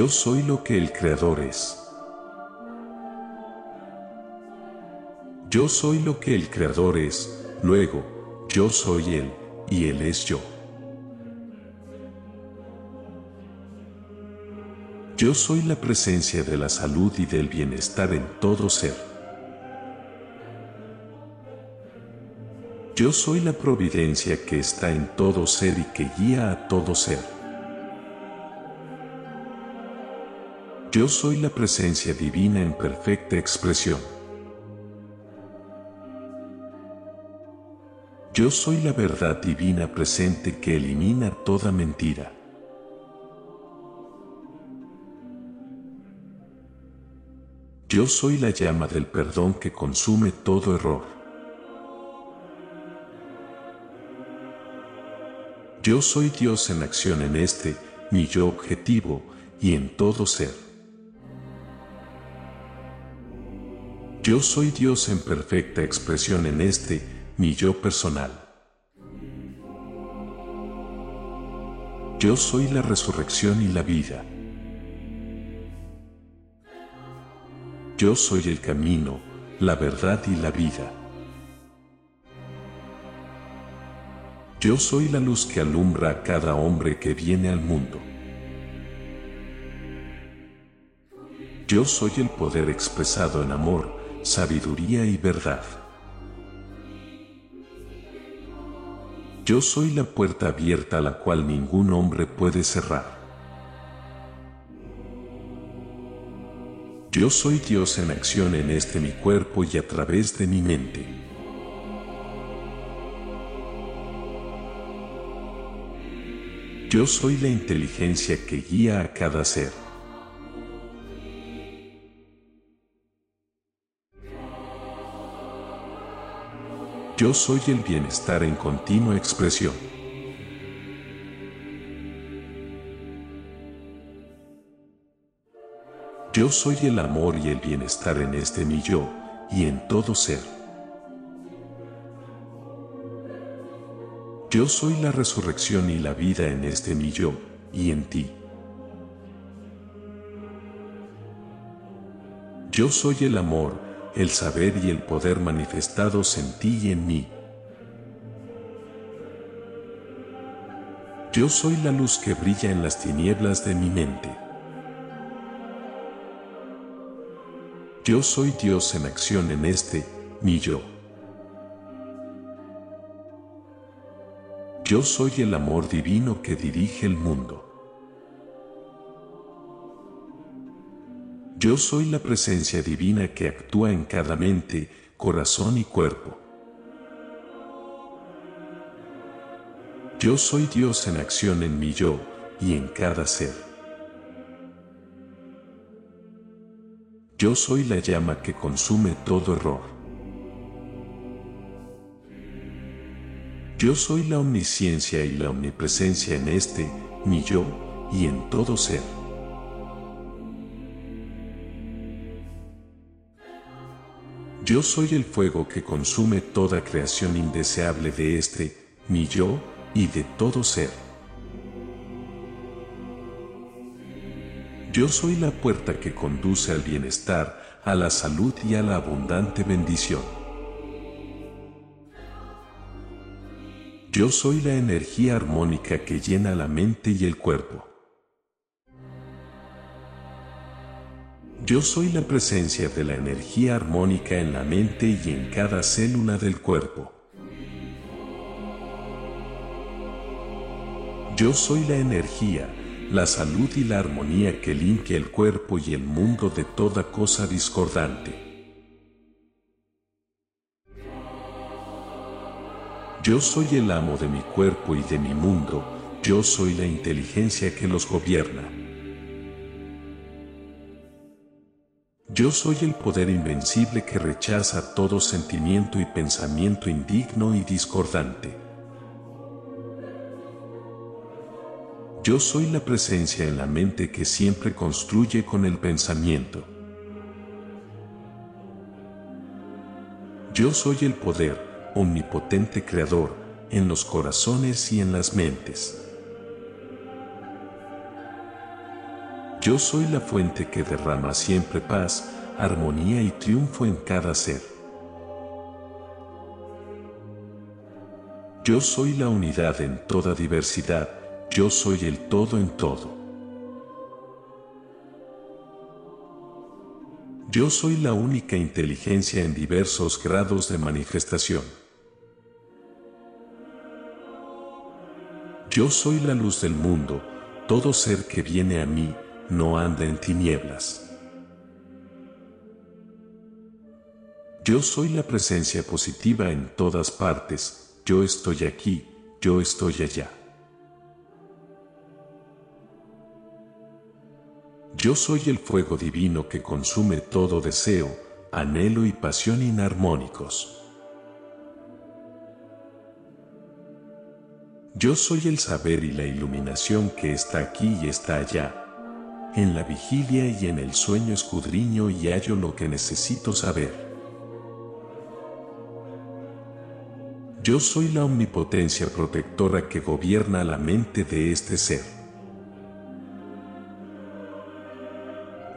Yo soy lo que el Creador es. Yo soy lo que el Creador es, luego, yo soy Él, y Él es yo. Yo soy la presencia de la salud y del bienestar en todo ser. Yo soy la providencia que está en todo ser y que guía a todo ser. Yo soy la presencia divina en perfecta expresión. Yo soy la verdad divina presente que elimina toda mentira. Yo soy la llama del perdón que consume todo error. Yo soy Dios en acción en este, mi yo objetivo, y en todo ser. Yo soy Dios en perfecta expresión en este, mi yo personal. Yo soy la resurrección y la vida. Yo soy el camino, la verdad y la vida. Yo soy la luz que alumbra a cada hombre que viene al mundo. Yo soy el poder expresado en amor, sabiduría y verdad. Yo soy la puerta abierta a la cual ningún hombre puede cerrar. Yo soy Dios en acción en este mi cuerpo y a través de mi mente. Yo soy la inteligencia que guía a cada ser. Yo soy el bienestar en continua expresión. Yo soy el amor y el bienestar en este mi yo y en todo ser. Yo soy la resurrección y la vida en este mi yo y en ti. Yo soy el amor el saber y el poder manifestados en ti y en mí. Yo soy la luz que brilla en las tinieblas de mi mente. Yo soy Dios en acción en este, mi yo. Yo soy el amor divino que dirige el mundo. Yo soy la presencia divina que actúa en cada mente, corazón y cuerpo. Yo soy Dios en acción en mi yo y en cada ser. Yo soy la llama que consume todo error. Yo soy la omnisciencia y la omnipresencia en este, mi yo, y en todo ser. Yo soy el fuego que consume toda creación indeseable de este, mi yo, y de todo ser. Yo soy la puerta que conduce al bienestar, a la salud y a la abundante bendición. Yo soy la energía armónica que llena la mente y el cuerpo. Yo soy la presencia de la energía armónica en la mente y en cada célula del cuerpo. Yo soy la energía, la salud y la armonía que limpia el cuerpo y el mundo de toda cosa discordante. Yo soy el amo de mi cuerpo y de mi mundo, yo soy la inteligencia que los gobierna. Yo soy el poder invencible que rechaza todo sentimiento y pensamiento indigno y discordante. Yo soy la presencia en la mente que siempre construye con el pensamiento. Yo soy el poder, omnipotente creador, en los corazones y en las mentes. Yo soy la fuente que derrama siempre paz, armonía y triunfo en cada ser. Yo soy la unidad en toda diversidad, yo soy el todo en todo. Yo soy la única inteligencia en diversos grados de manifestación. Yo soy la luz del mundo, todo ser que viene a mí no anda en tinieblas. Yo soy la presencia positiva en todas partes, yo estoy aquí, yo estoy allá. Yo soy el fuego divino que consume todo deseo, anhelo y pasión inarmónicos. Yo soy el saber y la iluminación que está aquí y está allá. En la vigilia y en el sueño escudriño y hallo lo que necesito saber. Yo soy la omnipotencia protectora que gobierna la mente de este ser.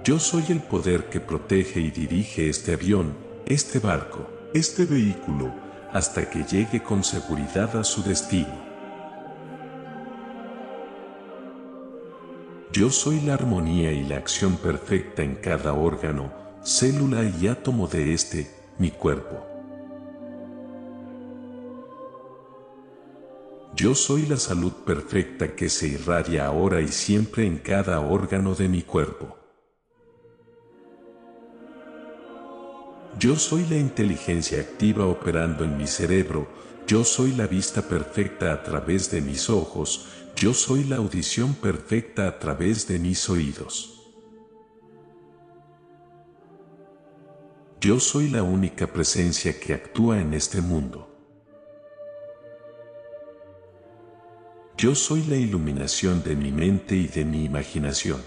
Yo soy el poder que protege y dirige este avión, este barco, este vehículo, hasta que llegue con seguridad a su destino. Yo soy la armonía y la acción perfecta en cada órgano, célula y átomo de este, mi cuerpo. Yo soy la salud perfecta que se irradia ahora y siempre en cada órgano de mi cuerpo. Yo soy la inteligencia activa operando en mi cerebro, yo soy la vista perfecta a través de mis ojos, yo soy la audición perfecta a través de mis oídos. Yo soy la única presencia que actúa en este mundo. Yo soy la iluminación de mi mente y de mi imaginación.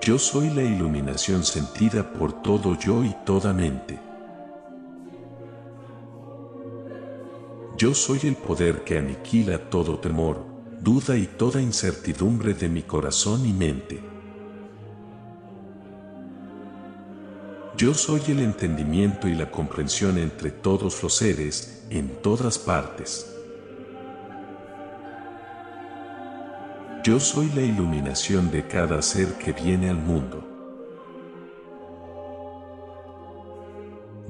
Yo soy la iluminación sentida por todo yo y toda mente. Yo soy el poder que aniquila todo temor, duda y toda incertidumbre de mi corazón y mente. Yo soy el entendimiento y la comprensión entre todos los seres, en todas partes. Yo soy la iluminación de cada ser que viene al mundo.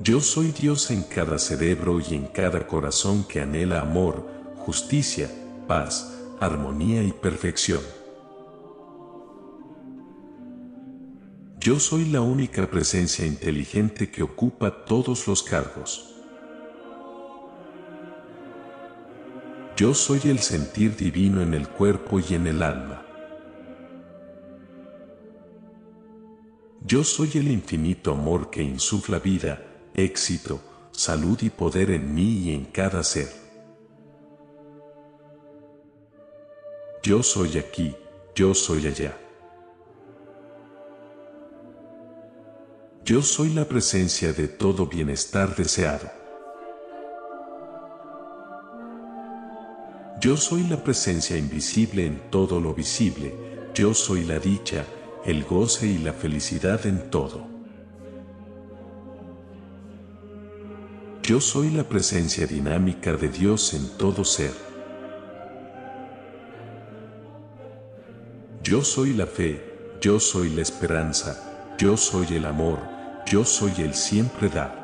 Yo soy Dios en cada cerebro y en cada corazón que anhela amor, justicia, paz, armonía y perfección. Yo soy la única presencia inteligente que ocupa todos los cargos. Yo soy el sentir divino en el cuerpo y en el alma. Yo soy el infinito amor que insufla vida, éxito, salud y poder en mí y en cada ser. Yo soy aquí, yo soy allá. Yo soy la presencia de todo bienestar deseado. Yo soy la presencia invisible en todo lo visible, yo soy la dicha, el goce y la felicidad en todo. Yo soy la presencia dinámica de Dios en todo ser. Yo soy la fe, yo soy la esperanza, yo soy el amor, yo soy el siempre dar.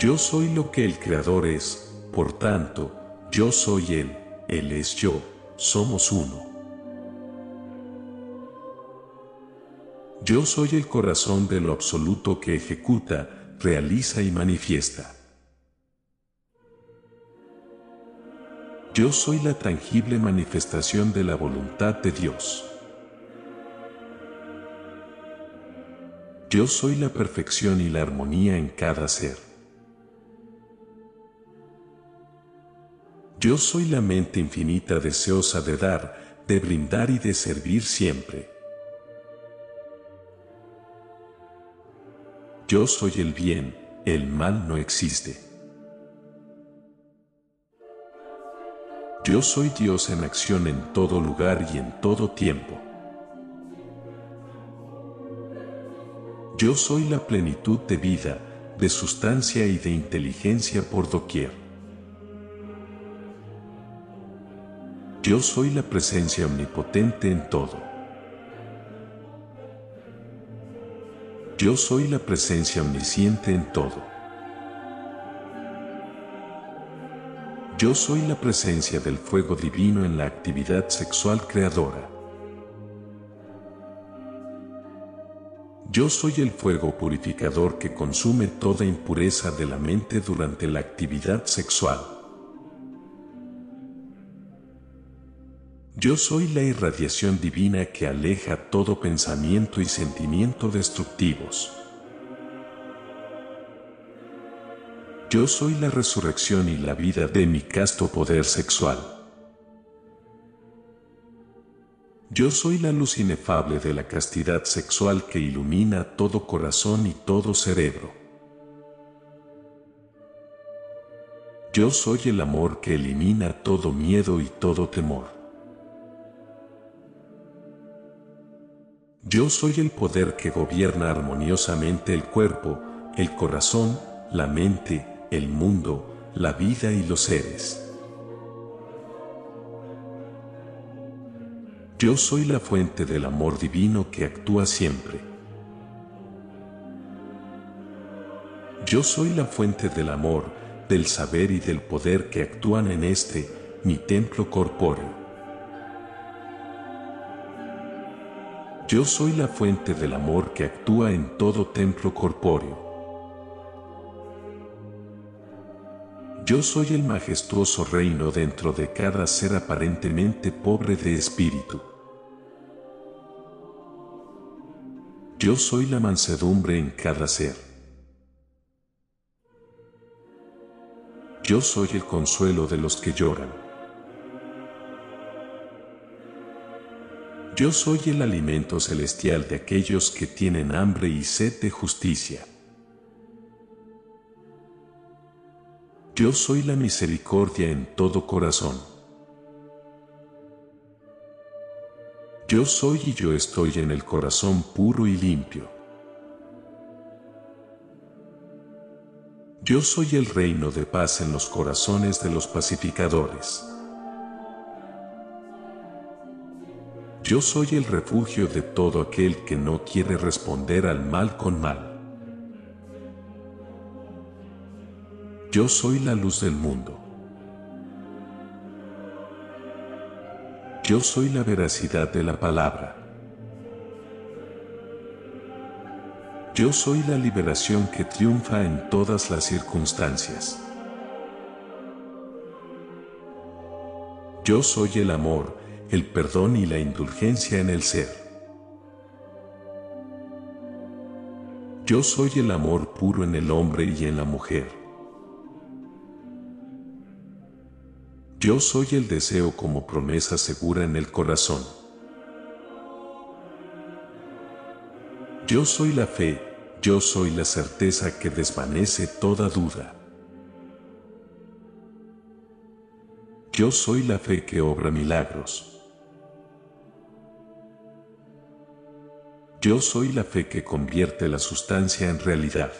Yo soy lo que el Creador es, por tanto, yo soy Él, Él es yo, somos uno. Yo soy el corazón de lo absoluto que ejecuta, realiza y manifiesta. Yo soy la tangible manifestación de la voluntad de Dios. Yo soy la perfección y la armonía en cada ser. Yo soy la mente infinita deseosa de dar, de brindar y de servir siempre. Yo soy el bien, el mal no existe. Yo soy Dios en acción en todo lugar y en todo tiempo. Yo soy la plenitud de vida, de sustancia y de inteligencia por doquier. Yo soy la presencia omnipotente en todo. Yo soy la presencia omnisciente en todo. Yo soy la presencia del fuego divino en la actividad sexual creadora. Yo soy el fuego purificador que consume toda impureza de la mente durante la actividad sexual. Yo soy la irradiación divina que aleja todo pensamiento y sentimiento destructivos. Yo soy la resurrección y la vida de mi casto poder sexual. Yo soy la luz inefable de la castidad sexual que ilumina todo corazón y todo cerebro. Yo soy el amor que elimina todo miedo y todo temor. Yo soy el poder que gobierna armoniosamente el cuerpo, el corazón, la mente, el mundo, la vida y los seres. Yo soy la fuente del amor divino que actúa siempre. Yo soy la fuente del amor, del saber y del poder que actúan en este, mi templo corpóreo. Yo soy la fuente del amor que actúa en todo templo corpóreo. Yo soy el majestuoso reino dentro de cada ser aparentemente pobre de espíritu. Yo soy la mansedumbre en cada ser. Yo soy el consuelo de los que lloran. Yo soy el alimento celestial de aquellos que tienen hambre y sed de justicia. Yo soy la misericordia en todo corazón. Yo soy y yo estoy en el corazón puro y limpio. Yo soy el reino de paz en los corazones de los pacificadores. Yo soy el refugio de todo aquel que no quiere responder al mal con mal. Yo soy la luz del mundo. Yo soy la veracidad de la palabra. Yo soy la liberación que triunfa en todas las circunstancias. Yo soy el amor, el perdón y la indulgencia en el ser. Yo soy el amor puro en el hombre y en la mujer. Yo soy el deseo como promesa segura en el corazón. Yo soy la fe, yo soy la certeza que desvanece toda duda. Yo soy la fe que obra milagros. Yo soy la fe que convierte la sustancia en realidad.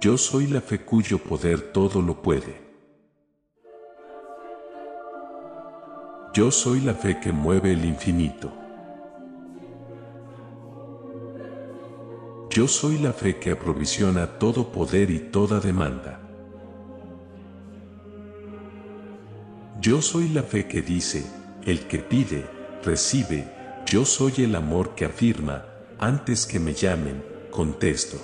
Yo soy la fe cuyo poder todo lo puede. Yo soy la fe que mueve el infinito. Yo soy la fe que aprovisiona todo poder y toda demanda. Yo soy la fe que dice, el que pide, recibe, yo soy el amor que afirma, antes que me llamen, contesto.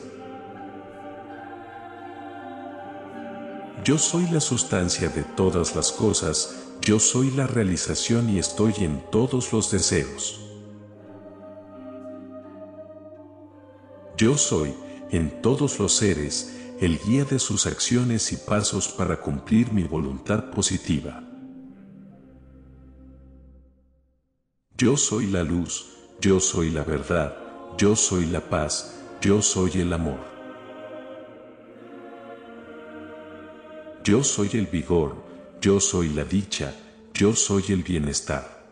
Yo soy la sustancia de todas las cosas, yo soy la realización y estoy en todos los deseos. Yo soy, en todos los seres, el guía de sus acciones y pasos para cumplir mi voluntad positiva. Yo soy la luz, yo soy la verdad, yo soy la paz, yo soy el amor. Yo soy el vigor, yo soy la dicha, yo soy el bienestar.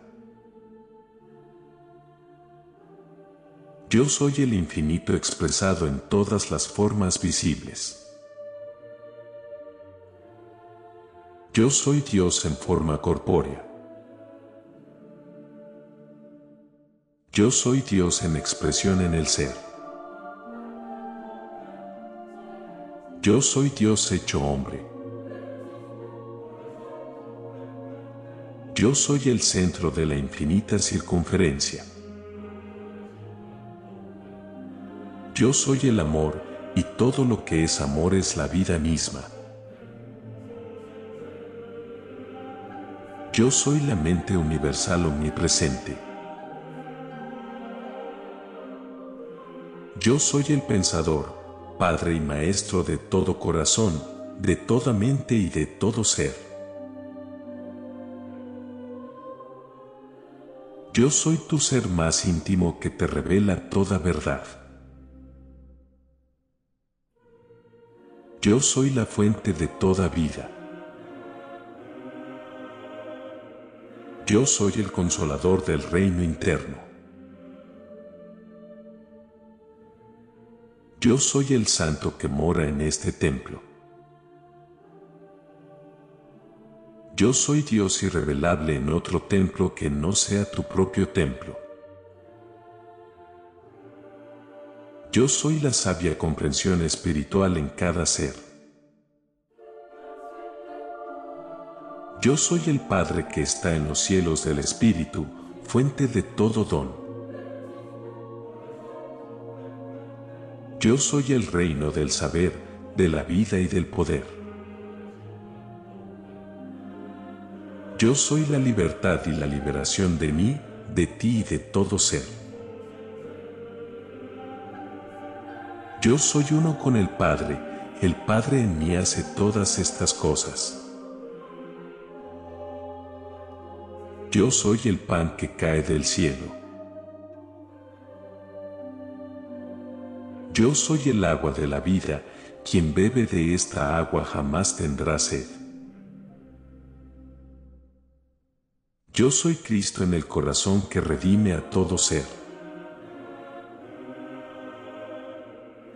Yo soy el infinito expresado en todas las formas visibles. Yo soy Dios en forma corpórea. Yo soy Dios en expresión en el ser. Yo soy Dios hecho hombre. Yo soy el centro de la infinita circunferencia. Yo soy el amor, y todo lo que es amor es la vida misma. Yo soy la mente universal omnipresente. Yo soy el pensador, Padre y Maestro de todo corazón, de toda mente y de todo ser. Yo soy tu ser más íntimo que te revela toda verdad. Yo soy la fuente de toda vida. Yo soy el consolador del reino interno. Yo soy el santo que mora en este templo. Yo soy Dios irrevelable en otro templo que no sea tu propio templo. Yo soy la sabia comprensión espiritual en cada ser. Yo soy el Padre que está en los cielos del Espíritu, fuente de todo don. Yo soy el reino del saber, de la vida y del poder. Yo soy la libertad y la liberación de mí, de ti y de todo ser. Yo soy uno con el Padre, el Padre en mí hace todas estas cosas. Yo soy el pan que cae del cielo. Yo soy el agua de la vida, quien bebe de esta agua jamás tendrá sed. Yo soy Cristo en el corazón que redime a todo ser.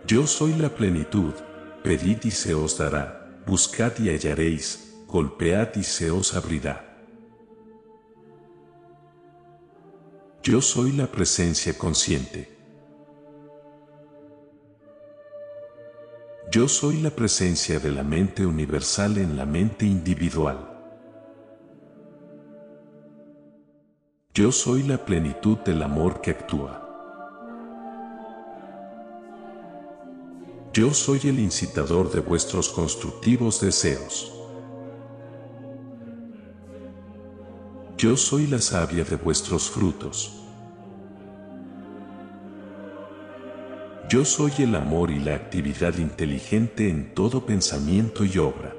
Yo soy la plenitud, pedid y se os dará, buscad y hallaréis, golpead y se os abrirá. Yo soy la presencia consciente. Yo soy la presencia de la mente universal en la mente individual. Yo soy la plenitud del amor que actúa. Yo soy el incitador de vuestros constructivos deseos. Yo soy la savia de vuestros frutos. Yo soy el amor y la actividad inteligente en todo pensamiento y obra.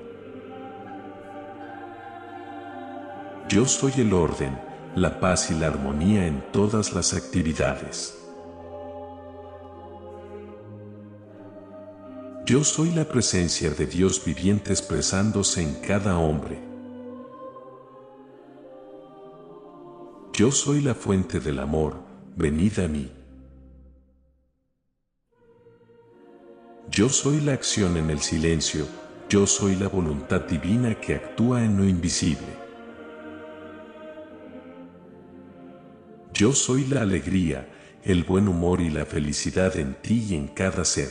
Yo soy el orden, la paz y la armonía en todas las actividades. Yo soy la presencia de Dios viviente expresándose en cada hombre. Yo soy la fuente del amor, venid a mí. Yo soy la acción en el silencio, yo soy la voluntad divina que actúa en lo invisible. Yo soy la alegría, el buen humor y la felicidad en ti y en cada ser.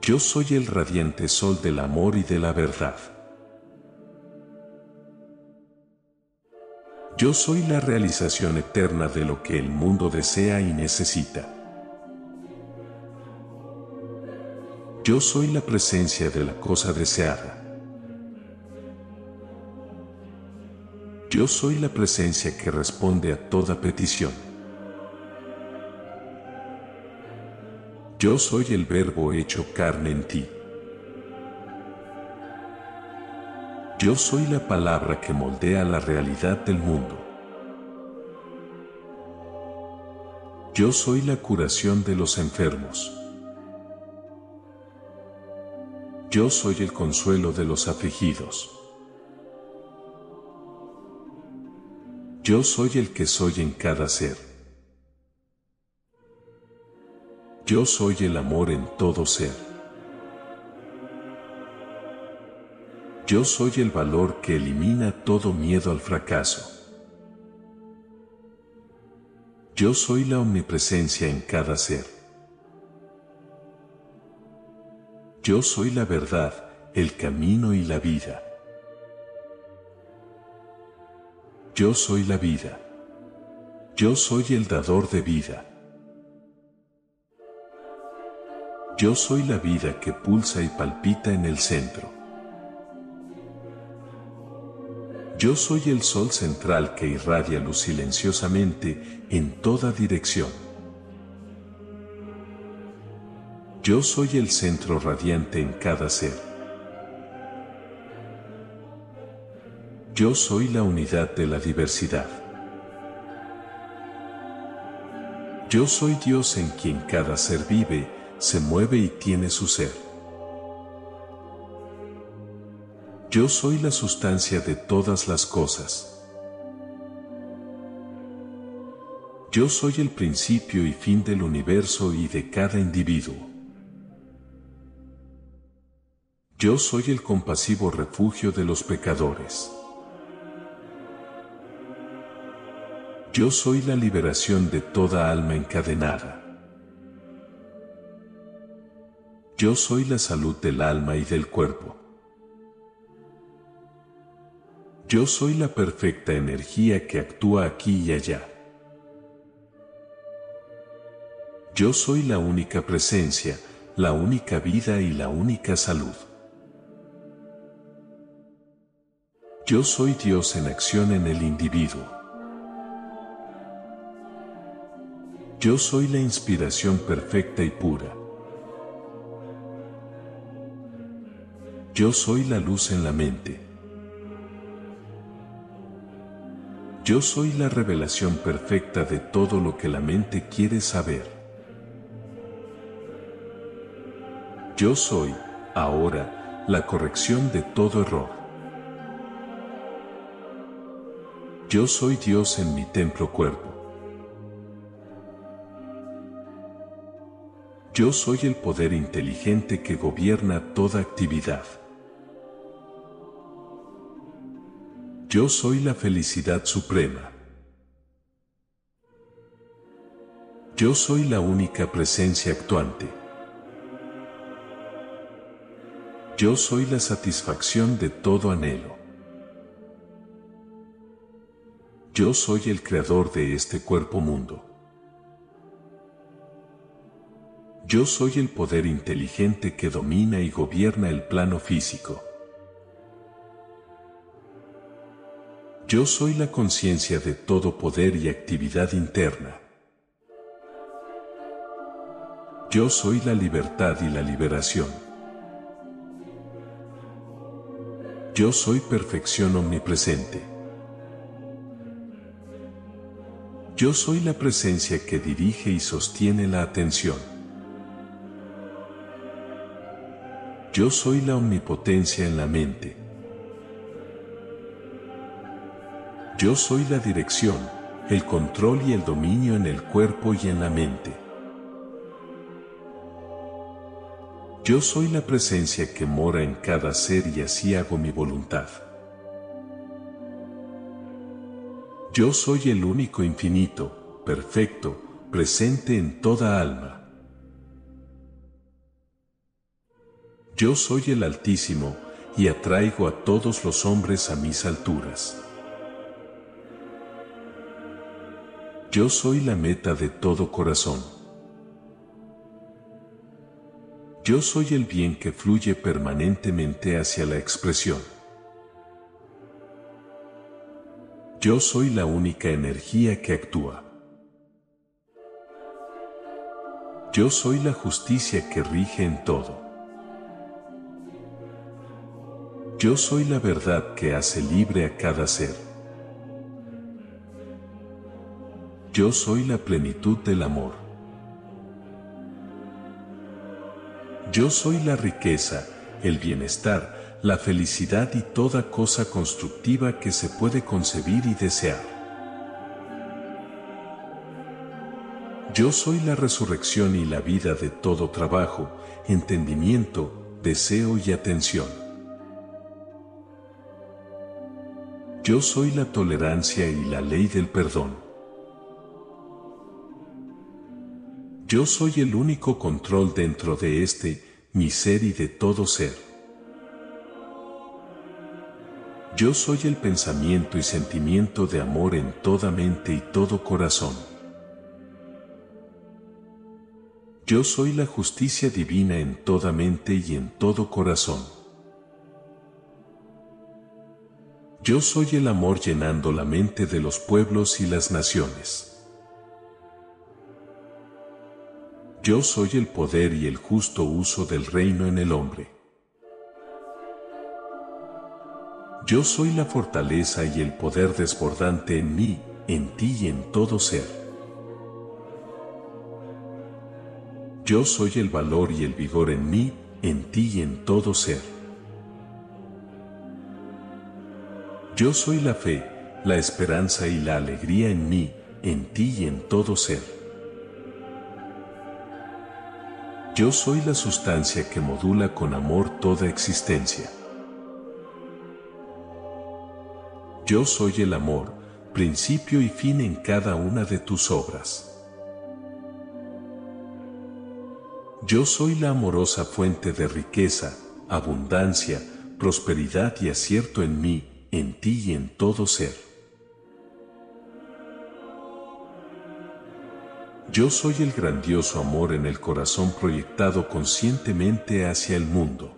Yo soy el radiante sol del amor y de la verdad. Yo soy la realización eterna de lo que el mundo desea y necesita. Yo soy la presencia de la cosa deseada. Yo soy la presencia que responde a toda petición. Yo soy el verbo hecho carne en ti. Yo soy la palabra que moldea la realidad del mundo. Yo soy la curación de los enfermos. Yo soy el consuelo de los afligidos. Yo soy el que soy en cada ser. Yo soy el amor en todo ser. Yo soy el valor que elimina todo miedo al fracaso. Yo soy la omnipresencia en cada ser. Yo soy la verdad, el camino y la vida. Yo soy la vida. Yo soy el dador de vida. Yo soy la vida que pulsa y palpita en el centro. Yo soy el sol central que irradia luz silenciosamente en toda dirección. Yo soy el centro radiante en cada ser. Yo soy la unidad de la diversidad. Yo soy Dios en quien cada ser vive, se mueve y tiene su ser. Yo soy la sustancia de todas las cosas. Yo soy el principio y fin del universo y de cada individuo. Yo soy el compasivo refugio de los pecadores. Yo soy la liberación de toda alma encadenada. Yo soy la salud del alma y del cuerpo. Yo soy la perfecta energía que actúa aquí y allá. Yo soy la única presencia, la única vida y la única salud. Yo soy Dios en acción en el individuo. Yo soy la inspiración perfecta y pura. Yo soy la luz en la mente. Yo soy la revelación perfecta de todo lo que la mente quiere saber. Yo soy, ahora, la corrección de todo error. Yo soy Dios en mi templo cuerpo. Yo soy el poder inteligente que gobierna toda actividad. Yo soy la felicidad suprema. Yo soy la única presencia actuante. Yo soy la satisfacción de todo anhelo. Yo soy el creador de este cuerpo mundo. Yo soy el poder inteligente que domina y gobierna el plano físico. Yo soy la conciencia de todo poder y actividad interna. Yo soy la libertad y la liberación. Yo soy perfección omnipresente. Yo soy la presencia que dirige y sostiene la atención. Yo soy la omnipotencia en la mente. Yo soy la dirección, el control y el dominio en el cuerpo y en la mente. Yo soy la presencia que mora en cada ser y así hago mi voluntad. Yo soy el único infinito, perfecto, presente en toda alma. Yo soy el Altísimo, y atraigo a todos los hombres a mis alturas. Yo soy la meta de todo corazón. Yo soy el bien que fluye permanentemente hacia la expresión. Yo soy la única energía que actúa. Yo soy la justicia que rige en todo. Yo soy la verdad que hace libre a cada ser. Yo soy la plenitud del amor. Yo soy la riqueza, el bienestar, la felicidad y toda cosa constructiva que se puede concebir y desear. Yo soy la resurrección y la vida de todo trabajo, entendimiento, deseo y atención. Yo soy la tolerancia y la ley del perdón. Yo soy el único control dentro de este, mi ser y de todo ser. Yo soy el pensamiento y sentimiento de amor en toda mente y todo corazón. Yo soy la justicia divina en toda mente y en todo corazón. Yo soy el amor llenando la mente de los pueblos y las naciones. Yo soy el poder y el justo uso del reino en el hombre. Yo soy la fortaleza y el poder desbordante en mí, en ti y en todo ser. Yo soy el valor y el vigor en mí, en ti y en todo ser. Yo soy la fe, la esperanza y la alegría en mí, en ti y en todo ser. Yo soy la sustancia que modula con amor toda existencia. Yo soy el amor, principio y fin en cada una de tus obras. Yo soy la amorosa fuente de riqueza, abundancia, prosperidad y acierto en mí, en ti y en todo ser. Yo soy el grandioso amor en el corazón proyectado conscientemente hacia el mundo.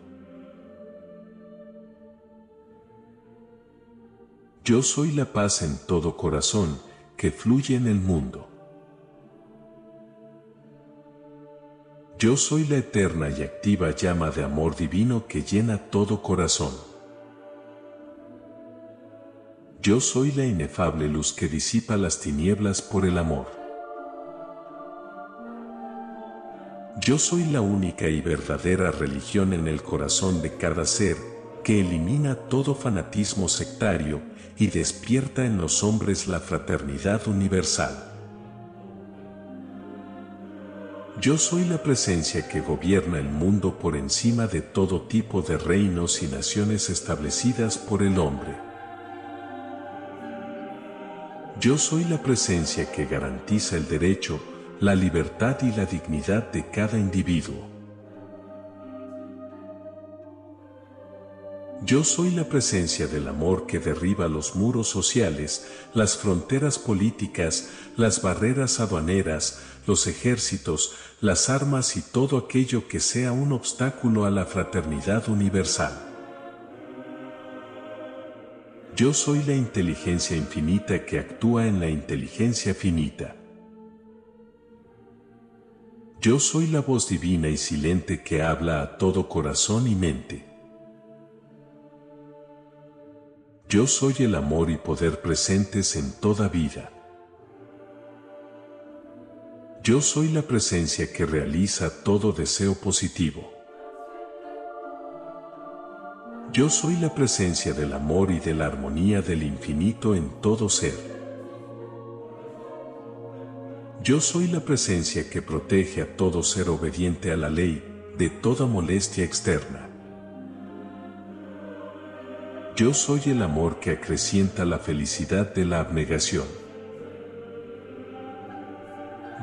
Yo soy la paz en todo corazón que fluye en el mundo. Yo soy la eterna y activa llama de amor divino que llena todo corazón. Yo soy la inefable luz que disipa las tinieblas por el amor. Yo soy la única y verdadera religión en el corazón de cada ser, que elimina todo fanatismo sectario y despierta en los hombres la fraternidad universal. Yo soy la presencia que gobierna el mundo por encima de todo tipo de reinos y naciones establecidas por el hombre. Yo soy la presencia que garantiza el derecho la libertad y la dignidad de cada individuo. Yo soy la presencia del amor que derriba los muros sociales, las fronteras políticas, las barreras aduaneras, los ejércitos, las armas y todo aquello que sea un obstáculo a la fraternidad universal. Yo soy la inteligencia infinita que actúa en la inteligencia finita. Yo soy la voz divina y silente que habla a todo corazón y mente. Yo soy el amor y poder presentes en toda vida. Yo soy la presencia que realiza todo deseo positivo. Yo soy la presencia del amor y de la armonía del infinito en todo ser. Yo soy la presencia que protege a todo ser obediente a la ley de toda molestia externa. Yo soy el amor que acrecienta la felicidad de la abnegación.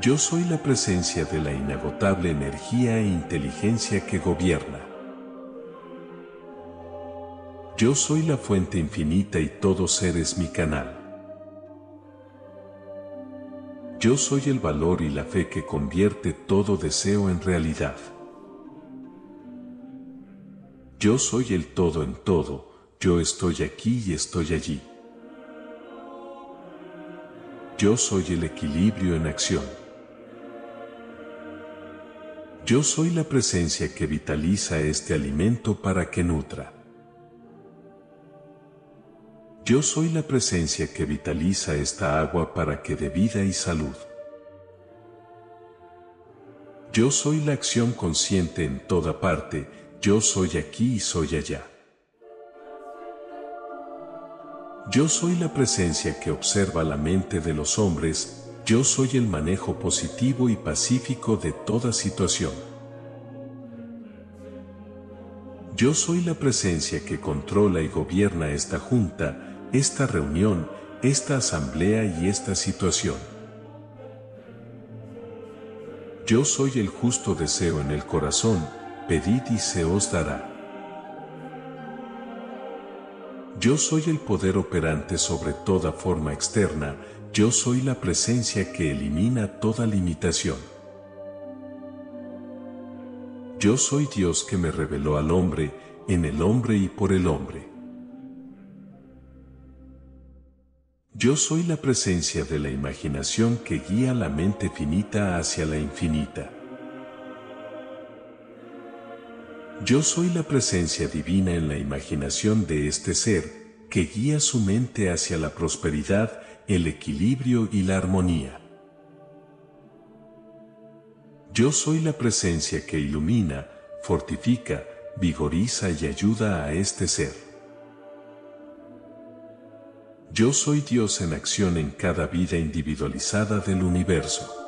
Yo soy la presencia de la inagotable energía e inteligencia que gobierna. Yo soy la fuente infinita y todo ser es mi canal. Yo soy el valor y la fe que convierte todo deseo en realidad. Yo soy el todo en todo, yo estoy aquí y estoy allí. Yo soy el equilibrio en acción. Yo soy la presencia que vitaliza este alimento para que nutra. Yo soy la presencia que vitaliza esta agua para que dé vida y salud. Yo soy la acción consciente en toda parte, yo soy aquí y soy allá. Yo soy la presencia que observa la mente de los hombres, yo soy el manejo positivo y pacífico de toda situación. Yo soy la presencia que controla y gobierna esta junta, esta reunión, esta asamblea y esta situación. Yo soy el justo deseo en el corazón, pedid y se os dará. Yo soy el poder operante sobre toda forma externa, yo soy la presencia que elimina toda limitación. Yo soy Dios que me reveló al hombre, en el hombre y por el hombre. Yo soy la presencia de la imaginación que guía la mente finita hacia la infinita. Yo soy la presencia divina en la imaginación de este ser, que guía su mente hacia la prosperidad, el equilibrio y la armonía. Yo soy la presencia que ilumina, fortifica, vigoriza y ayuda a este ser. Yo soy Dios en acción en cada vida individualizada del universo.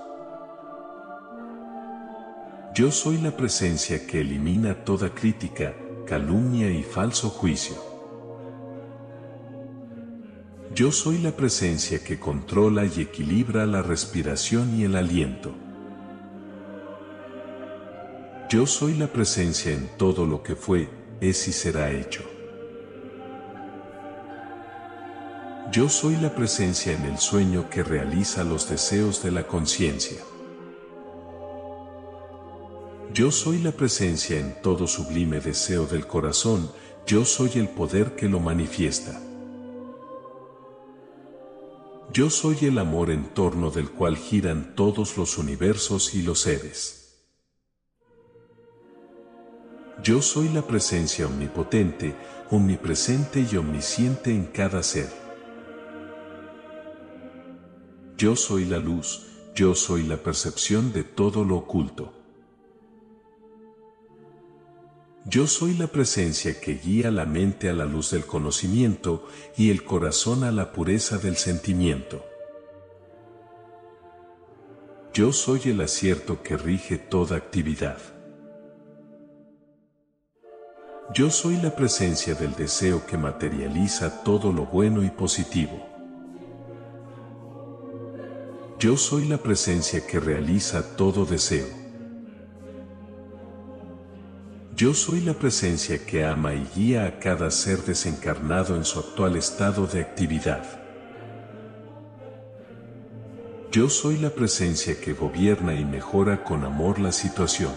Yo soy la presencia que elimina toda crítica, calumnia y falso juicio. Yo soy la presencia que controla y equilibra la respiración y el aliento. Yo soy la presencia en todo lo que fue, es y será hecho. Yo soy la presencia en el sueño que realiza los deseos de la conciencia. Yo soy la presencia en todo sublime deseo del corazón, yo soy el poder que lo manifiesta. Yo soy el amor en torno del cual giran todos los universos y los seres. Yo soy la presencia omnipotente, omnipresente y omnisciente en cada ser. Yo soy la luz, yo soy la percepción de todo lo oculto. Yo soy la presencia que guía la mente a la luz del conocimiento y el corazón a la pureza del sentimiento. Yo soy el acierto que rige toda actividad. Yo soy la presencia del deseo que materializa todo lo bueno y positivo. Yo soy la presencia que realiza todo deseo. Yo soy la presencia que ama y guía a cada ser desencarnado en su actual estado de actividad. Yo soy la presencia que gobierna y mejora con amor la situación.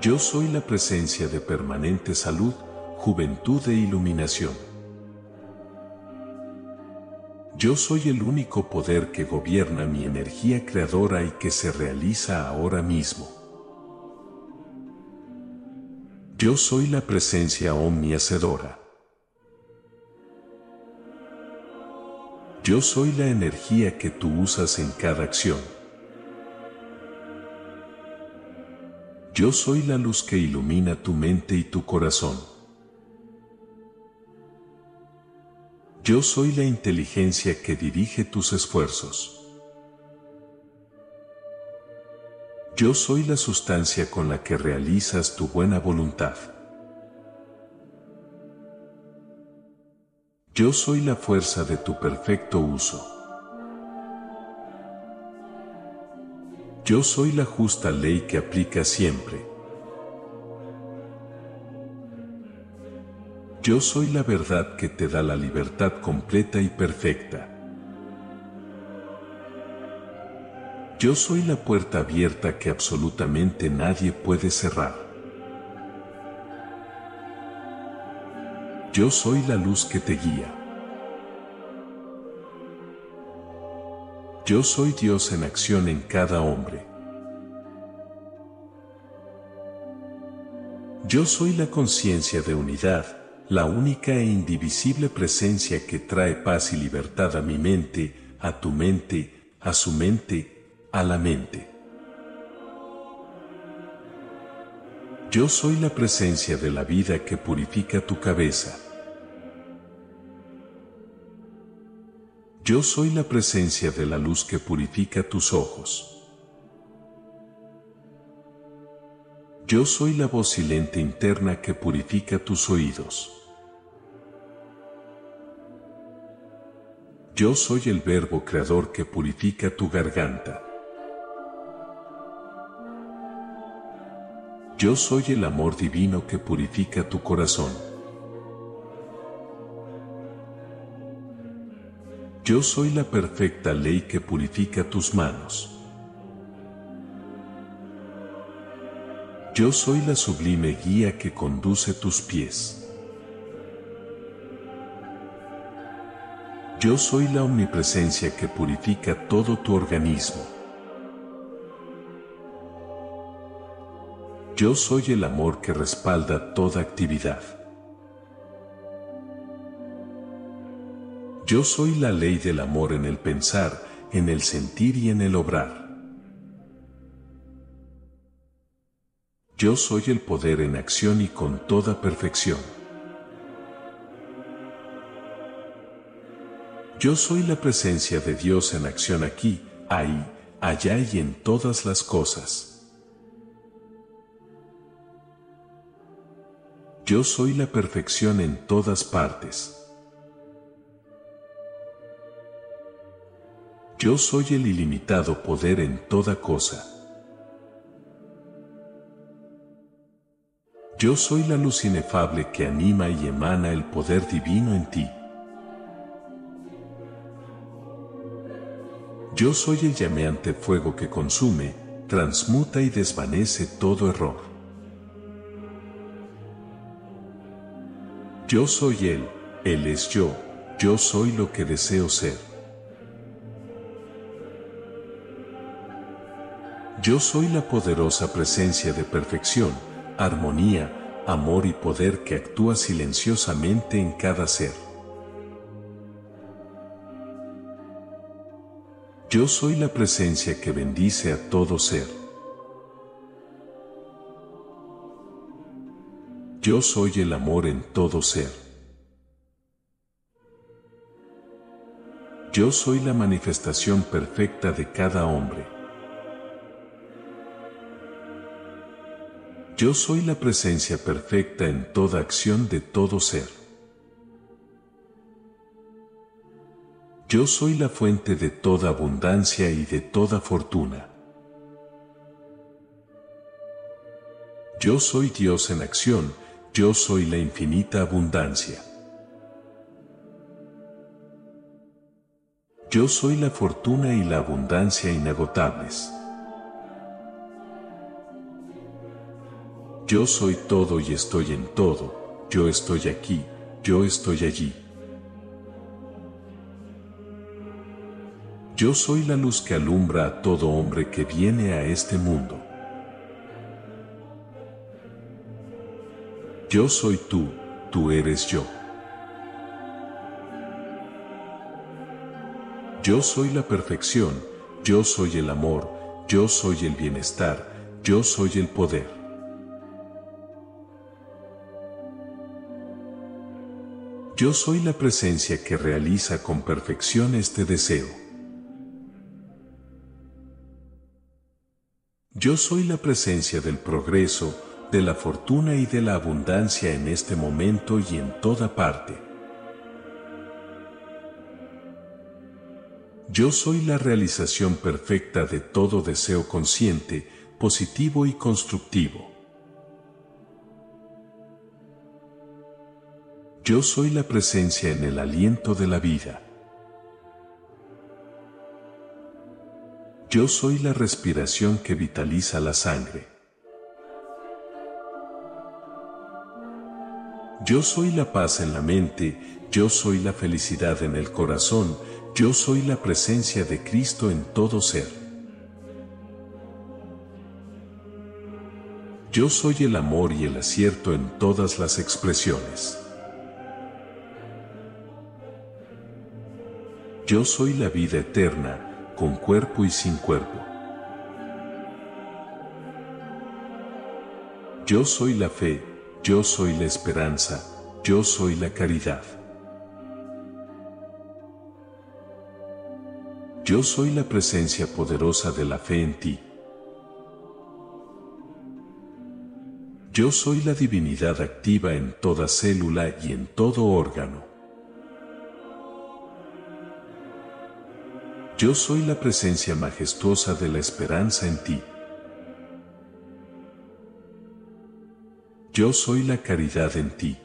Yo soy la presencia de permanente salud, juventud e iluminación. Yo soy el único poder que gobierna mi energía creadora y que se realiza ahora mismo. Yo soy la presencia omniacedora. Yo soy la energía que tú usas en cada acción. Yo soy la luz que ilumina tu mente y tu corazón. Yo soy la inteligencia que dirige tus esfuerzos. Yo soy la sustancia con la que realizas tu buena voluntad. Yo soy la fuerza de tu perfecto uso. Yo soy la justa ley que aplica siempre. Yo soy la verdad que te da la libertad completa y perfecta. Yo soy la puerta abierta que absolutamente nadie puede cerrar. Yo soy la luz que te guía. Yo soy Dios en acción en cada hombre. Yo soy la conciencia de unidad, la única e indivisible presencia que trae paz y libertad a mi mente, a tu mente, a su mente, a la mente. Yo soy la presencia de la vida que purifica tu cabeza. Yo soy la presencia de la luz que purifica tus ojos. Yo soy la voz silente interna que purifica tus oídos. Yo soy el verbo creador que purifica tu garganta. Yo soy el amor divino que purifica tu corazón. Yo soy la perfecta ley que purifica tus manos. Yo soy la sublime guía que conduce tus pies. Yo soy la omnipresencia que purifica todo tu organismo. Yo soy el amor que respalda toda actividad. Yo soy la ley del amor en el pensar, en el sentir y en el obrar. Yo soy el poder en acción y con toda perfección. Yo soy la presencia de Dios en acción aquí, ahí, allá y en todas las cosas. Yo soy la perfección en todas partes. Yo soy el ilimitado poder en toda cosa. Yo soy la luz inefable que anima y emana el poder divino en ti. Yo soy el llameante fuego que consume, transmuta y desvanece todo error. Yo soy Él, Él es yo, yo soy lo que deseo ser. Yo soy la poderosa presencia de perfección, armonía, amor y poder que actúa silenciosamente en cada ser. Yo soy la presencia que bendice a todo ser. Yo soy el amor en todo ser. Yo soy la manifestación perfecta de cada hombre. Yo soy la presencia perfecta en toda acción de todo ser. Yo soy la fuente de toda abundancia y de toda fortuna. Yo soy Dios en acción, yo soy la infinita abundancia. Yo soy la fortuna y la abundancia inagotables. Yo soy todo y estoy en todo, yo estoy aquí, yo estoy allí. Yo soy la luz que alumbra a todo hombre que viene a este mundo. Yo soy tú, tú eres yo. Yo soy la perfección, yo soy el amor, yo soy el bienestar, yo soy el poder. Yo soy la presencia que realiza con perfección este deseo. Yo soy la presencia del progreso, de la fortuna y de la abundancia en este momento y en toda parte. Yo soy la realización perfecta de todo deseo consciente, positivo y constructivo. Yo soy la presencia en el aliento de la vida. Yo soy la respiración que vitaliza la sangre. Yo soy la paz en la mente, yo soy la felicidad en el corazón, yo soy la presencia de Cristo en todo ser. Yo soy el amor y el acierto en todas las expresiones. Yo soy la vida eterna, con cuerpo y sin cuerpo. Yo soy la fe, yo soy la esperanza, yo soy la caridad. Yo soy la presencia poderosa de la fe en ti. Yo soy la divinidad activa en toda célula y en todo órgano. Yo soy la presencia majestuosa de la esperanza en ti. Yo soy la caridad en ti.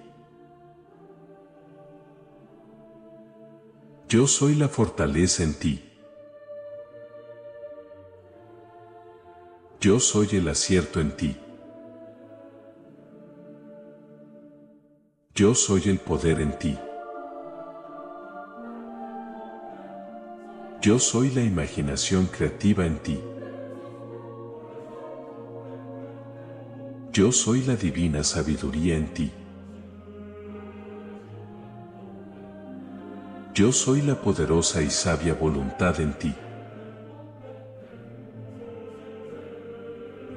Yo soy la fortaleza en ti. Yo soy el acierto en ti. Yo soy el poder en ti. Yo soy la imaginación creativa en ti. Yo soy la divina sabiduría en ti. Yo soy la poderosa y sabia voluntad en ti.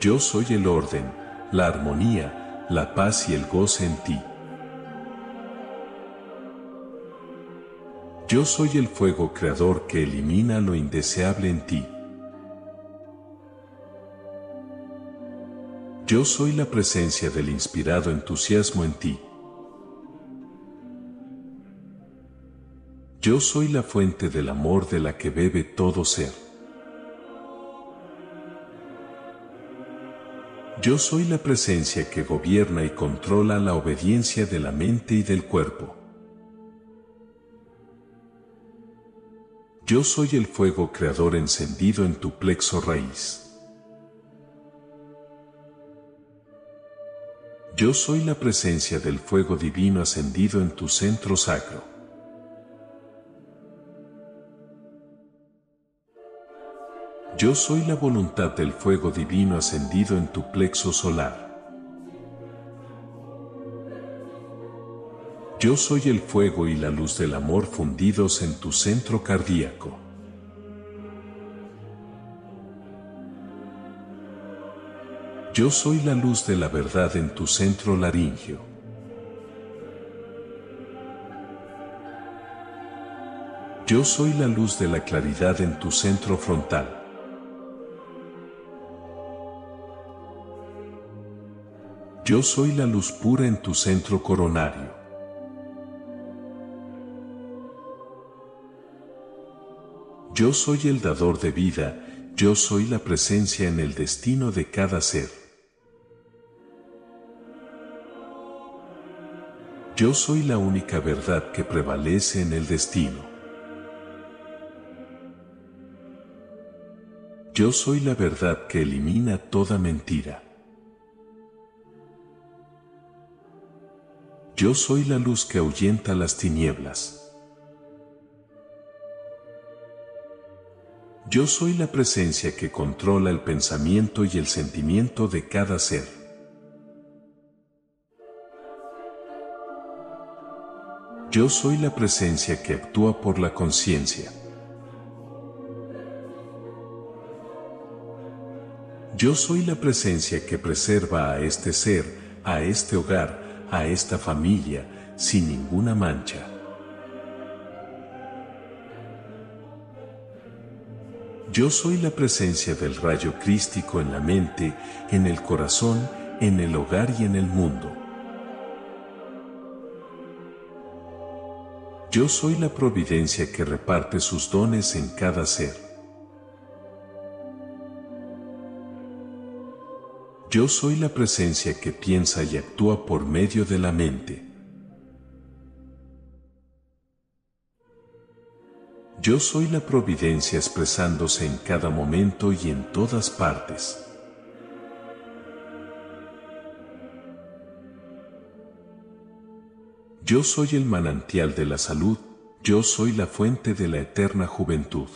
Yo soy el orden, la armonía, la paz y el goce en ti. Yo soy el fuego creador que elimina lo indeseable en ti. Yo soy la presencia del inspirado entusiasmo en ti. Yo soy la fuente del amor de la que bebe todo ser. Yo soy la presencia que gobierna y controla la obediencia de la mente y del cuerpo. Yo soy el fuego creador encendido en tu plexo raíz. Yo soy la presencia del fuego divino ascendido en tu centro sacro. Yo soy la voluntad del fuego divino ascendido en tu plexo solar. Yo soy el fuego y la luz del amor fundidos en tu centro cardíaco. Yo soy la luz de la verdad en tu centro laringio. Yo soy la luz de la claridad en tu centro frontal. Yo soy la luz pura en tu centro coronario. Yo soy el dador de vida, yo soy la presencia en el destino de cada ser. Yo soy la única verdad que prevalece en el destino. Yo soy la verdad que elimina toda mentira. Yo soy la luz que ahuyenta las tinieblas. Yo soy la presencia que controla el pensamiento y el sentimiento de cada ser. Yo soy la presencia que actúa por la conciencia. Yo soy la presencia que preserva a este ser, a este hogar, a esta familia, sin ninguna mancha. Yo soy la presencia del rayo crístico en la mente, en el corazón, en el hogar y en el mundo. Yo soy la providencia que reparte sus dones en cada ser. Yo soy la presencia que piensa y actúa por medio de la mente. Yo soy la providencia expresándose en cada momento y en todas partes. Yo soy el manantial de la salud, yo soy la fuente de la eterna juventud.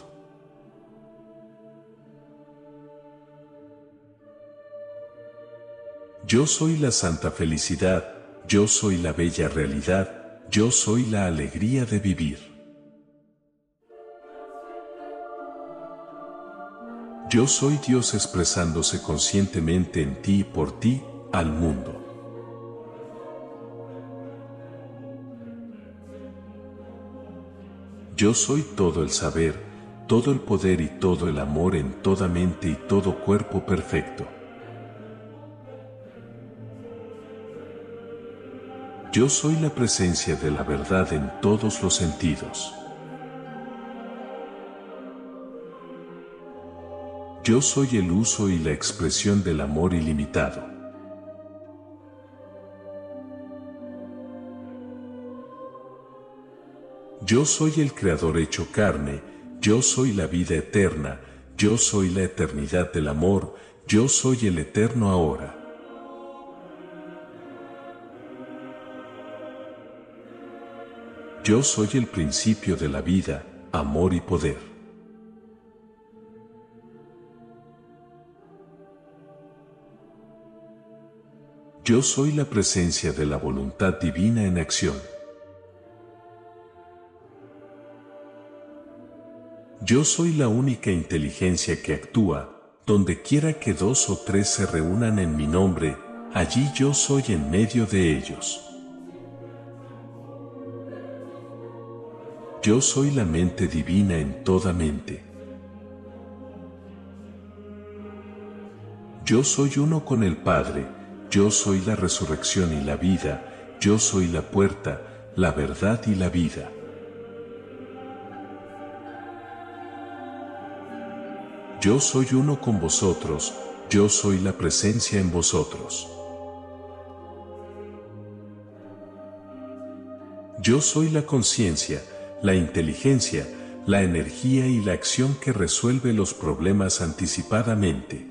Yo soy la santa felicidad, yo soy la bella realidad, yo soy la alegría de vivir. Yo soy Dios expresándose conscientemente en ti y por ti, al mundo. Yo soy todo el saber, todo el poder y todo el amor en toda mente y todo cuerpo perfecto. Yo soy la presencia de la verdad en todos los sentidos. Yo soy el uso y la expresión del amor ilimitado. Yo soy el Creador hecho carne, yo soy la vida eterna, yo soy la eternidad del amor, yo soy el eterno ahora. Yo soy el principio de la vida, amor y poder. Yo soy la presencia de la voluntad divina en acción. Yo soy la única inteligencia que actúa, donde quiera que dos o tres se reúnan en mi nombre, allí yo soy en medio de ellos. Yo soy la mente divina en toda mente. Yo soy uno con el Padre, yo soy la resurrección y la vida, yo soy la puerta, la verdad y la vida. Yo soy uno con vosotros, yo soy la presencia en vosotros. Yo soy la conciencia, la inteligencia, la energía y la acción que resuelve los problemas anticipadamente.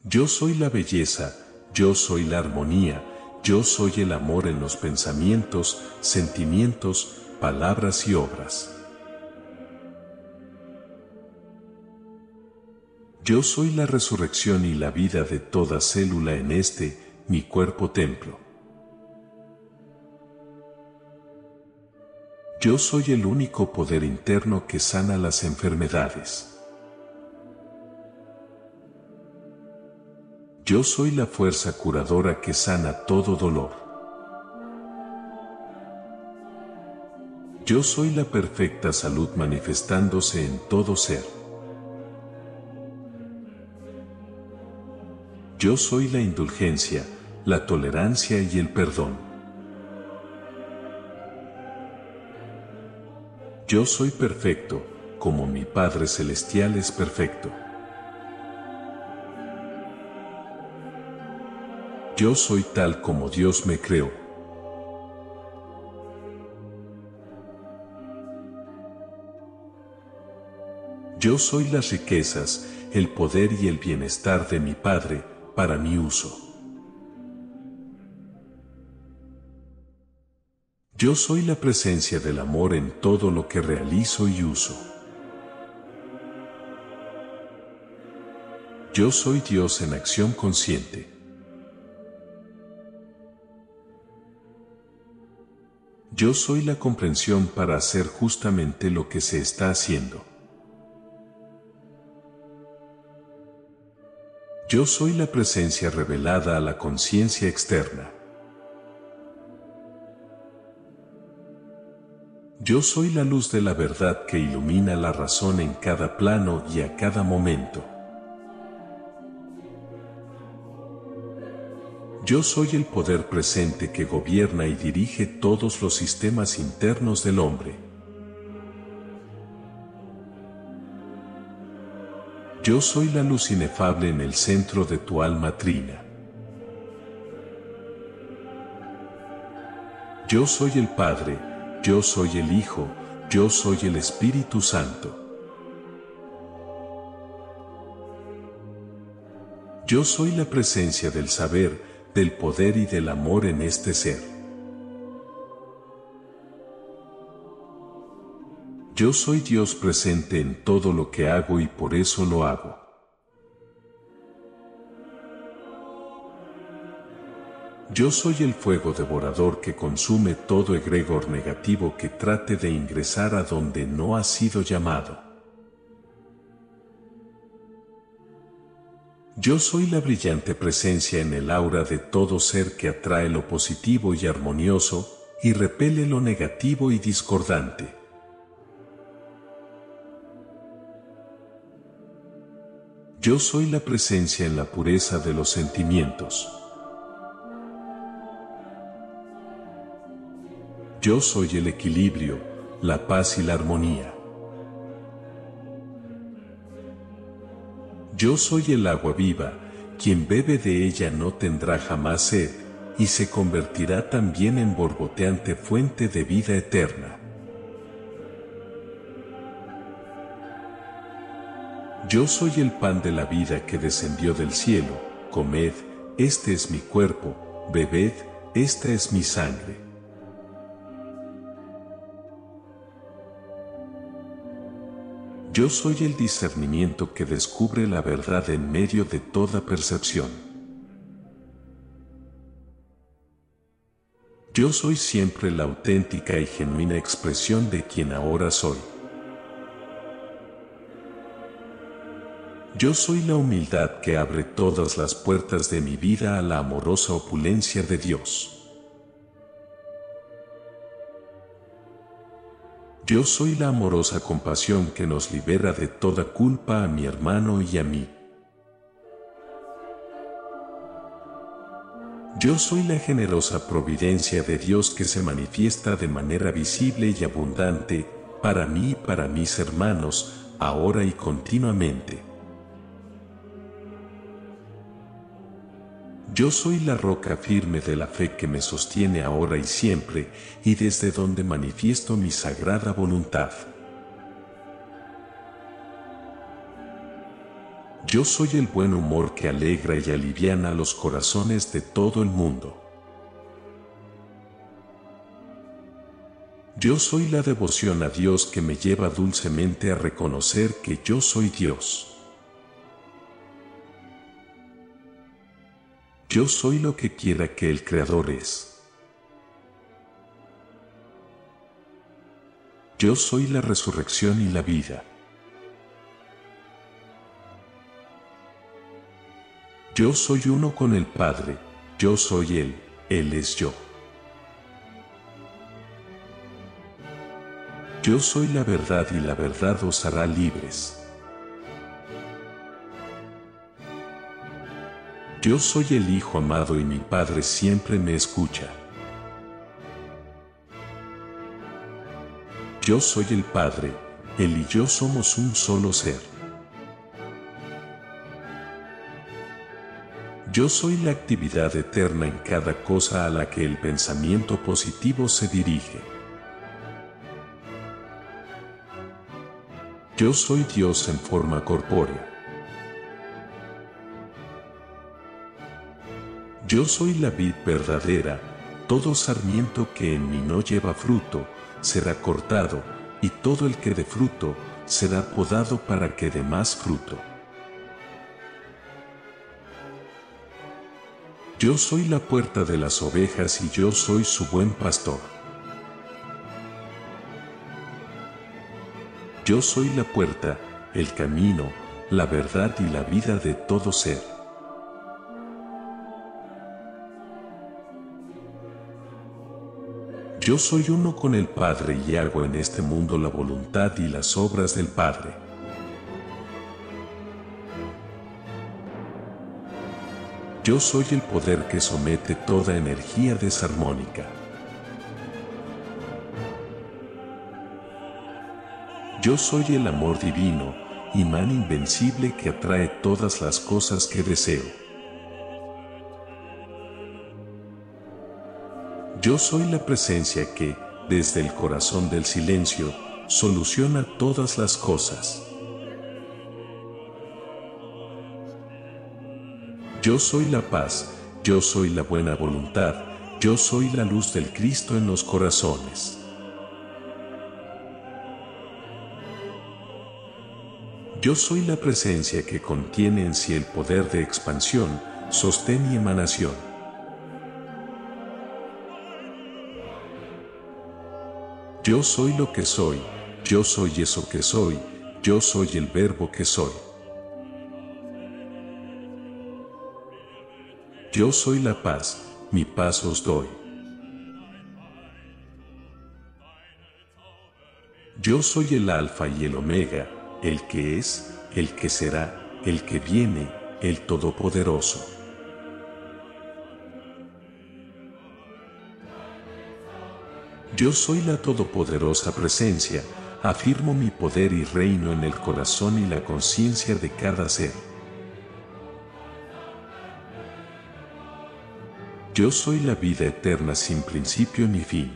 Yo soy la belleza, yo soy la armonía, yo soy el amor en los pensamientos, sentimientos, palabras y obras. Yo soy la resurrección y la vida de toda célula en este, mi cuerpo templo. Yo soy el único poder interno que sana las enfermedades. Yo soy la fuerza curadora que sana todo dolor. Yo soy la perfecta salud manifestándose en todo ser. Yo soy la indulgencia, la tolerancia y el perdón. Yo soy perfecto, como mi Padre Celestial es perfecto. Yo soy tal como Dios me creó. Yo soy las riquezas, el poder y el bienestar de mi Padre, para mi uso. Yo soy la presencia del amor en todo lo que realizo y uso. Yo soy Dios en acción consciente. Yo soy la comprensión para hacer justamente lo que se está haciendo. Yo soy la presencia revelada a la conciencia externa. Yo soy la luz de la verdad que ilumina la razón en cada plano y a cada momento. Yo soy el poder presente que gobierna y dirige todos los sistemas internos del hombre. Yo soy la luz inefable en el centro de tu alma trina. Yo soy el Padre, yo soy el Hijo, yo soy el Espíritu Santo. Yo soy la presencia del saber, del poder y del amor en este ser. Yo soy Dios presente en todo lo que hago y por eso lo hago. Yo soy el fuego devorador que consume todo egregor negativo que trate de ingresar a donde no ha sido llamado. Yo soy la brillante presencia en el aura de todo ser que atrae lo positivo y armonioso, y repele lo negativo y discordante. Yo soy la presencia en la pureza de los sentimientos. Yo soy el equilibrio, la paz y la armonía. Yo soy el agua viva, quien bebe de ella no tendrá jamás sed, y se convertirá también en borboteante fuente de vida eterna. Yo soy el pan de la vida que descendió del cielo, comed, este es mi cuerpo, bebed, esta es mi sangre. Yo soy el discernimiento que descubre la verdad en medio de toda percepción. Yo soy siempre la auténtica y genuina expresión de quien ahora soy. Yo soy la humildad que abre todas las puertas de mi vida a la amorosa opulencia de Dios. Yo soy la amorosa compasión que nos libera de toda culpa a mi hermano y a mí. Yo soy la generosa providencia de Dios que se manifiesta de manera visible y abundante para mí y para mis hermanos, ahora y continuamente. Yo soy la roca firme de la fe que me sostiene ahora y siempre, y desde donde manifiesto mi sagrada voluntad. Yo soy el buen humor que alegra y aliviana los corazones de todo el mundo. Yo soy la devoción a Dios que me lleva dulcemente a reconocer que yo soy Dios. Yo soy lo que quiera que el Creador es. Yo soy la resurrección y la vida. Yo soy uno con el Padre, yo soy Él, Él es yo. Yo soy la verdad y la verdad os hará libres. Yo soy el Hijo amado y mi Padre siempre me escucha. Yo soy el Padre, Él y yo somos un solo ser. Yo soy la actividad eterna en cada cosa a la que el pensamiento positivo se dirige. Yo soy Dios en forma corpórea. Yo soy la vid verdadera, todo sarmiento que en mí no lleva fruto, será cortado, y todo el que dé fruto, será podado para que dé más fruto. Yo soy la puerta de las ovejas y yo soy su buen pastor. Yo soy la puerta, el camino, la verdad y la vida de todo ser. Yo soy uno con el Padre y hago en este mundo la voluntad y las obras del Padre. Yo soy el poder que somete toda energía desarmónica. Yo soy el amor divino, imán invencible que atrae todas las cosas que deseo. Yo soy la presencia que, desde el corazón del silencio, soluciona todas las cosas. Yo soy la paz, yo soy la buena voluntad, yo soy la luz del Cristo en los corazones. Yo soy la presencia que contiene en sí el poder de expansión, sostén y emanación. Yo soy lo que soy, yo soy eso que soy, yo soy el verbo que soy. Yo soy la paz, mi paz os doy. Yo soy el alfa y el omega, el que es, el que será, el que viene, el todopoderoso. Yo soy la todopoderosa presencia, afirmo mi poder y reino en el corazón y la conciencia de cada ser. Yo soy la vida eterna sin principio ni fin.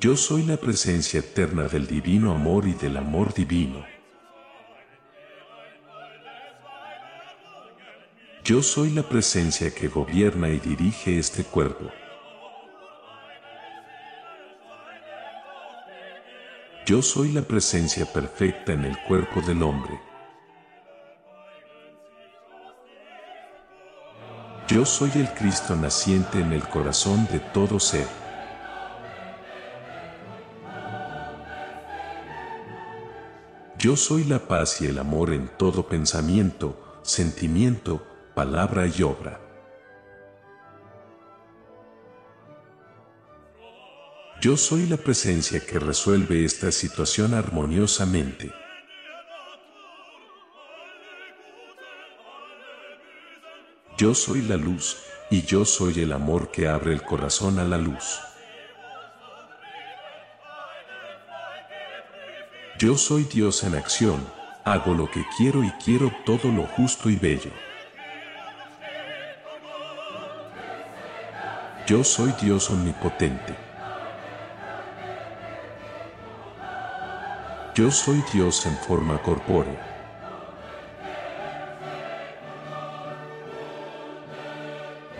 Yo soy la presencia eterna del divino amor y del amor divino. Yo soy la presencia que gobierna y dirige este cuerpo. Yo soy la presencia perfecta en el cuerpo del hombre. Yo soy el Cristo naciente en el corazón de todo ser. Yo soy la paz y el amor en todo pensamiento, sentimiento, palabra y obra. Yo soy la presencia que resuelve esta situación armoniosamente. Yo soy la luz, y yo soy el amor que abre el corazón a la luz. Yo soy Dios en acción, hago lo que quiero y quiero todo lo justo y bello. Yo soy Dios omnipotente. Yo soy Dios en forma corpórea.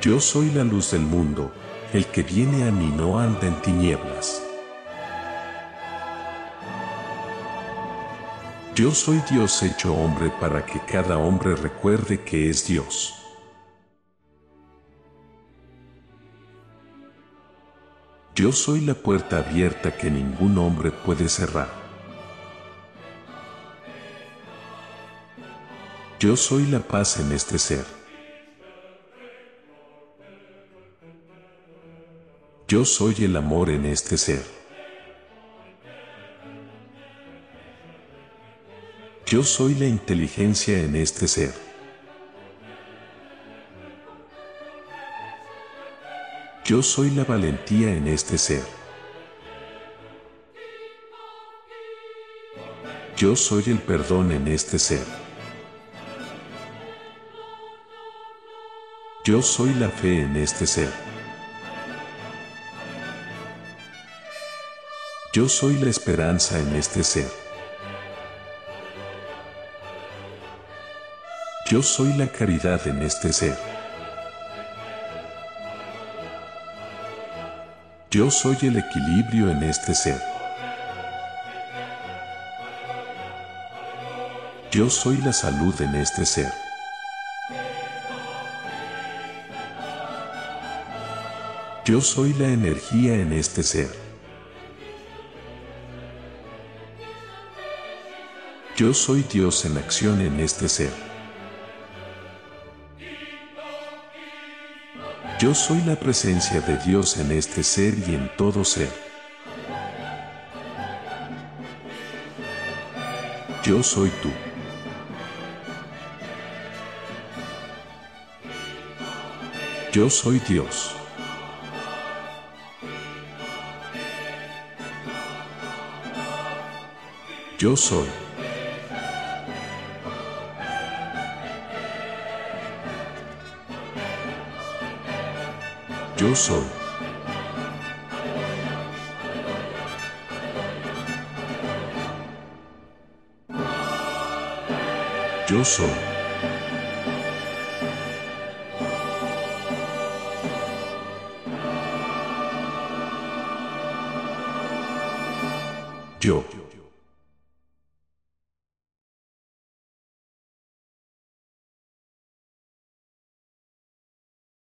Yo soy la luz del mundo, el que viene a mí no anda en tinieblas. Yo soy Dios hecho hombre para que cada hombre recuerde que es Dios. Yo soy la puerta abierta que ningún hombre puede cerrar. Yo soy la paz en este ser. Yo soy el amor en este ser. Yo soy la inteligencia en este ser. Yo soy la valentía en este ser. Yo soy el perdón en este ser. Yo soy la fe en este ser. Yo soy la esperanza en este ser. Yo soy la caridad en este ser. Yo soy el equilibrio en este ser. Yo soy la salud en este ser. Yo soy la energía en este ser. Yo soy Dios en acción en este ser. Yo soy la presencia de Dios en este ser y en todo ser. Yo soy tú. Yo soy Dios. Yo soy. Yo soy. Yo soy.